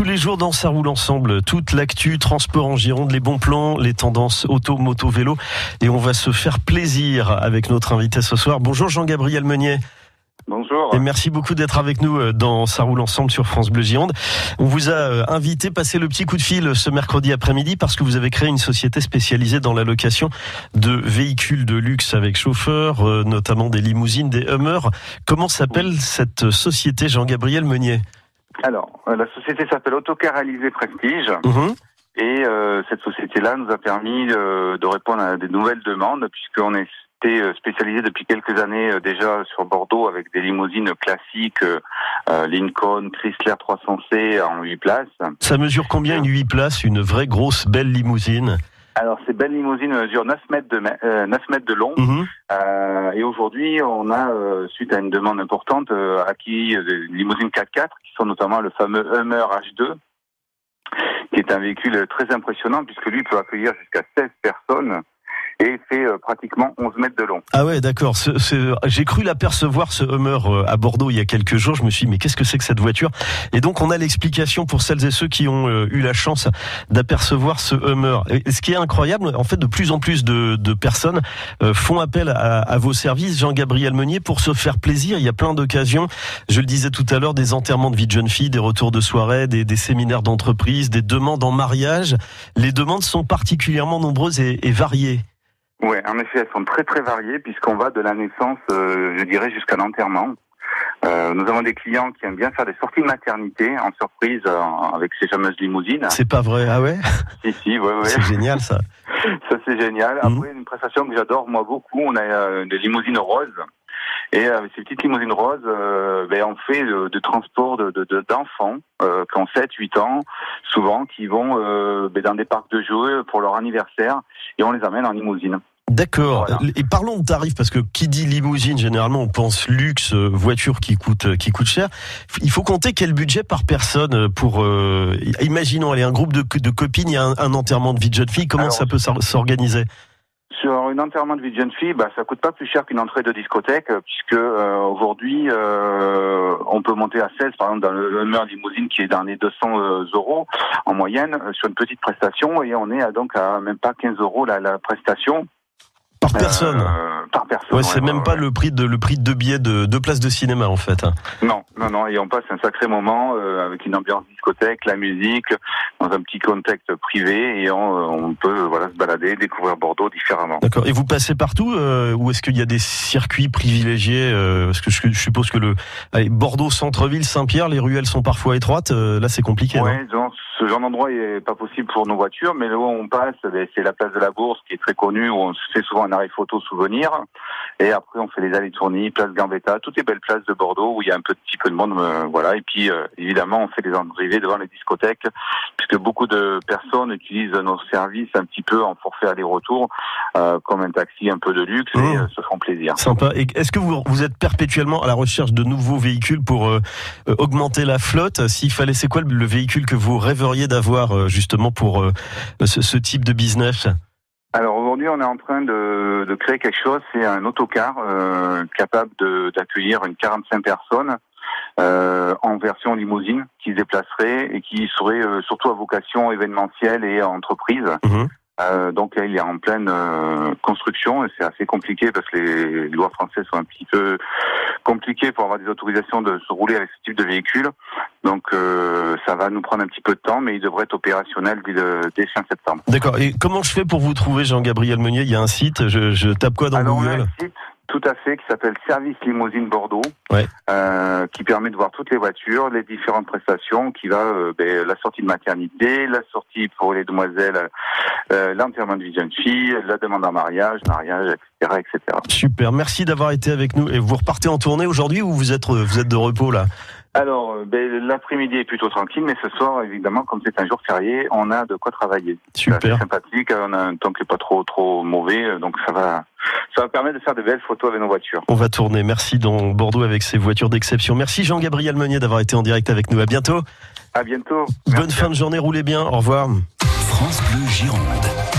tous les jours dans Ça roule ensemble, toute l'actu, transport en Gironde, les bons plans, les tendances auto, moto, vélo. Et on va se faire plaisir avec notre invité ce soir. Bonjour Jean-Gabriel Meunier. Bonjour. Et merci beaucoup d'être avec nous euh, dans Ça roule ensemble sur France Bleu Gironde. On vous a euh, invité passer le petit coup de fil ce mercredi après-midi parce que vous avez créé une société spécialisée dans la location de véhicules de luxe avec chauffeur, euh, notamment des limousines, des Hummers. Comment s'appelle cette société, Jean-Gabriel Meunier? Alors, la société s'appelle Autocar Alizé Prestige. Mhm. Et euh, cette société-là nous a permis euh, de répondre à des nouvelles demandes puisqu'on était euh, spécialisé depuis quelques années euh, déjà sur Bordeaux avec des limousines classiques euh, euh, Lincoln, Chrysler 300C en 8 places. Ça mesure combien une 8 places, une vraie grosse belle limousine? Alors ces belles limousines mesurent 9 mètres de, euh, 9 mètres de long Mhm. Euh, et aujourd'hui on a, euh, suite à une demande importante, euh, acquis euh, des limousines 4x4 qui sont notamment le fameux Hummer H2 qui est un véhicule très impressionnant puisque lui peut accueillir jusqu'à 16 personnes et fait euh, pratiquement 11 mètres de long. Ah ouais, d'accord. J'ai cru l'apercevoir ce Hummer euh, à Bordeaux il y a quelques jours. Je me suis dit, mais qu'est-ce que c'est que cette voiture? Et donc, on a l'explication pour celles et ceux qui ont euh, eu la chance d'apercevoir ce Hummer. Et ce qui est incroyable, en fait, de plus en plus de, de personnes euh, font appel à, à vos services, Jean-Gabriel Meunier, pour se faire plaisir. Il y a plein d'occasions. Je le disais tout à l'heure, des enterrements de vie de jeune fille, des retours de soirée, des, des séminaires d'entreprise, des demandes en mariage. Les demandes sont particulièrement nombreuses et variées. Ouais, en effet, elles sont très très variées puisqu'on va de la naissance, euh, je dirais, jusqu'à l'enterrement. Euh, nous avons des clients qui aiment bien faire des sorties de maternité en surprise euh, avec ces fameuses limousines. C'est pas vrai, ah ouais? Si, si, ouais, ouais. C'est génial ça. Ça c'est génial. Mhm. Après une prestation que j'adore moi beaucoup, on a euh, des limousines roses. Et euh, avec ces petites limousines roses, euh, ben, on fait de, de transport de, de- de- d'enfants euh, qui ont 7, 8 ans, souvent, qui vont euh, ben, dans des parcs de jeux pour leur anniversaire et on les amène en limousine. D'accord. Voilà. Et parlons de tarifs parce que qui dit limousine, généralement on pense luxe, euh, voiture qui coûte euh, qui coûte cher. Il faut compter quel budget par personne euh, pour. euh, imaginons, allez, un groupe de, de copines, il y a un, un enterrement de vie de jeune fille. Comment Alors, ça peut s'or- s'organiser? Sur un enterrement de vie de jeune fille, bah, ça coûte pas plus cher qu'une entrée de discothèque, puisque euh, aujourd'hui, euh, on peut monter à 16, par exemple, dans le Hummer limousine qui est dans les 200 euh, euros en moyenne, sur une petite prestation, et on est à, donc à même pas 15 euros la, la prestation. Par personne. Euh, par personne. Ouais, c'est ouais, même ouais, pas le prix de le prix de deux billets de deux places de cinéma en fait. hein. Non, non, non, et on passe un sacré moment euh, avec une ambiance discothèque, la musique, dans un petit contexte privé, et on, euh, on peut voilà se balader, découvrir Bordeaux différemment. D'accord. Et vous passez partout euh, ou est-ce qu'il y a des circuits privilégiés euh, Parce que je, je suppose que le allez, Bordeaux centre-ville, Saint-Pierre, les ruelles sont parfois étroites. euh, là, c'est compliqué. Ouais, ce genre d'endroit est pas possible pour nos voitures, mais là où on passe, ben, c'est la place de la Bourse qui est très connue, où on fait souvent un arrêt photo souvenir. Et après, on fait les allées tournées, place Gambetta, toutes les belles places de Bordeaux où il y a un petit peu de monde, euh, voilà. Et puis, euh, évidemment, on fait des arrivées devant les discothèques, puisque beaucoup de personnes utilisent nos services un petit peu en forfait aller-retour, euh, comme un taxi un peu de luxe, Mmh. et euh, se font plaisir. Sympa. Est-ce que vous, vous êtes perpétuellement à la recherche de nouveaux véhicules pour augmenter la flotte? S'il fallait, c'est quoi le véhicule que vous rêveriez d'avoir euh, justement pour euh, ce, ce type de business? Alors aujourd'hui, on est en train de, de créer quelque chose. C'est un autocar euh, capable d'accueillir une 45 personnes euh, en version limousine qui se déplacerait et qui serait euh, surtout à vocation événementielle et entreprise. Mhm. Euh, donc là, il est en pleine euh, construction et c'est assez compliqué parce que les lois françaises sont un petit peu compliquées pour avoir des autorisations de se rouler avec ce type de véhicule. Donc euh, ça va nous prendre un petit peu de temps, mais il devrait être opérationnel dès, le- dès fin septembre. D'accord. Et comment je fais pour vous trouver, Jean-Gabriel Meunier? Il y a un site. Je, je tape quoi dans Alors, on a Google? un site tout à fait qui s'appelle Service Limousine Bordeaux, Ouais. euh, qui permet de voir toutes les voitures, les différentes prestations, qui va euh, ben, la sortie de maternité, la sortie pour les demoiselles, euh, l'enterrement de vie de jeune fille, la demande en mariage, mariage, etc., etc. Super. Merci d'avoir été avec nous. Et vous repartez en tournée aujourd'hui ou vous êtes vous êtes de repos là? Alors, euh, ben, l'après-midi est plutôt tranquille, mais ce soir, évidemment, comme c'est un jour férié, on a de quoi travailler. C'est Super. assez sympathique, on a un temps qui est pas trop trop mauvais, euh, donc ça va, ça va permettre de faire de belles photos avec nos voitures. On va tourner. Merci dans Bordeaux avec ces voitures d'exception. Merci Jean-Gabriel Meunier d'avoir été en direct avec nous. À bientôt. À bientôt. Bonne Merci. fin de journée. Roulez bien. Au revoir. France Bleu Gironde.